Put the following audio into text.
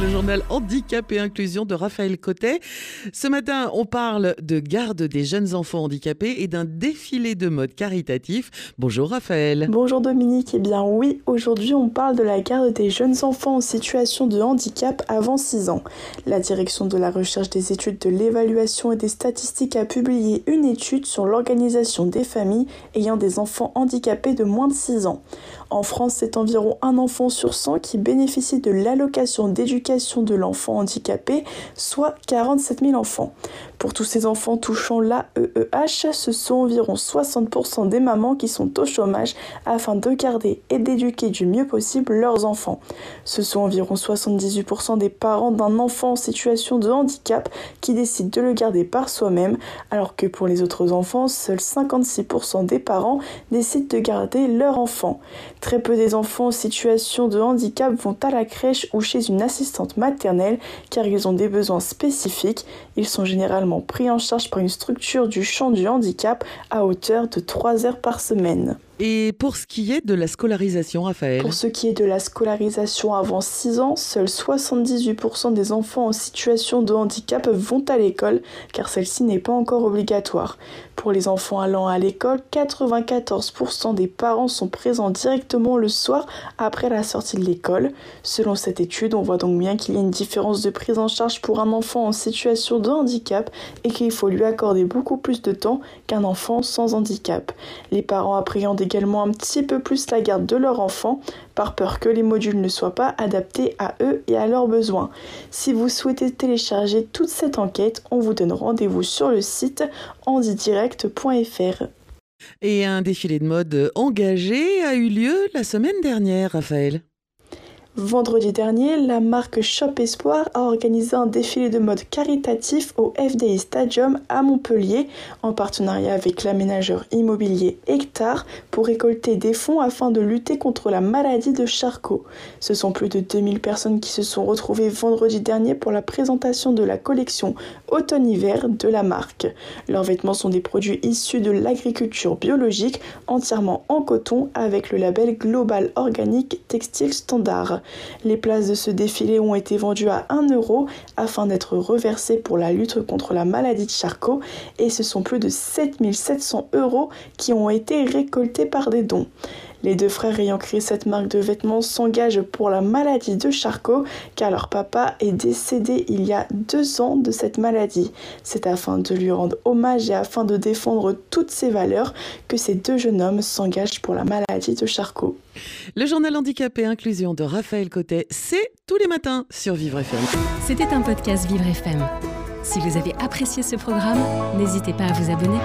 Le journal Handicap et Inclusion de Raphaël Cotet. Ce matin, on parle de garde des jeunes enfants handicapés et d'un défilé de mode caritatif. Bonjour Raphaël. Bonjour Dominique. Eh bien oui, aujourd'hui on parle de la garde des jeunes enfants en situation de handicap avant 6 ans. La direction de la recherche des études de l'évaluation et des statistiques a publié une étude sur l'organisation des familles ayant des enfants handicapés de moins de 6 ans. En France, c'est environ un enfant sur 100 qui bénéficie de l'allocation d'éducation de l'enfant handicapé, soit 47 000 enfants. Pour tous ces enfants touchant l'AEEH, ce sont environ 60% des mamans qui sont au chômage afin de garder et d'éduquer du mieux possible leurs enfants. Ce sont environ 78% des parents d'un enfant en situation de handicap qui décident de le garder par soi-même, alors que pour les autres enfants, seuls 56% des parents décident de garder leur enfant. Très peu des enfants en situation de handicap vont à la crèche ou chez une assistante maternelle car ils ont des besoins spécifiques. Ils sont généralement pris en charge par une structure du champ du handicap à hauteur de 3 heures par semaine. Et pour ce qui est de la scolarisation, Raphaël Pour ce qui est de la scolarisation avant 6 ans, seuls 78% des enfants en situation de handicap vont à l'école car celle-ci n'est pas encore obligatoire. Pour les enfants allant à l'école, 94% des parents sont présents directement le soir après la sortie de l'école. Selon cette étude, on voit donc bien qu'il y a une différence de prise en charge pour un enfant en situation de handicap et qu'il faut lui accorder beaucoup plus de temps qu'un enfant sans handicap. Les parents appréhendent également un petit peu plus la garde de leur enfant par peur que les modules ne soient pas adaptés à eux et à leurs besoins. Si vous souhaitez télécharger toute cette enquête, on vous donne rendez-vous sur le site handidirect.fr. Et un défilé de mode engagé a eu lieu la semaine dernière, Raphaël. Vendredi dernier, la marque Shop Espoir a organisé un défilé de mode caritatif au FDI Stadium à Montpellier en partenariat avec l'aménageur immobilier Hectare pour récolter des fonds afin de lutter contre la maladie de Charcot. Ce sont plus de 2000 personnes qui se sont retrouvées vendredi dernier pour la présentation de la collection automne-hiver de la marque. Leurs vêtements sont des produits issus de l'agriculture biologique entièrement en coton avec le label Global Organic Textile Standard. Les places de ce défilé ont été vendues à 1 euro afin d'être reversées pour la lutte contre la maladie de Charcot et ce sont plus de 7700 euros qui ont été récoltés par des dons. Les deux frères ayant créé cette marque de vêtements s'engagent pour la maladie de Charcot car leur papa est décédé il y a deux ans de cette maladie. C'est afin de lui rendre hommage et afin de défendre toutes ces valeurs que ces deux jeunes hommes s'engagent pour la maladie de Charcot. Le journal handicapé inclusion de Raphaël Cotet, c'est tous les matins sur Vivre FM. C'était un podcast Vivre FM. Si vous avez apprécié ce programme, n'hésitez pas à vous abonner.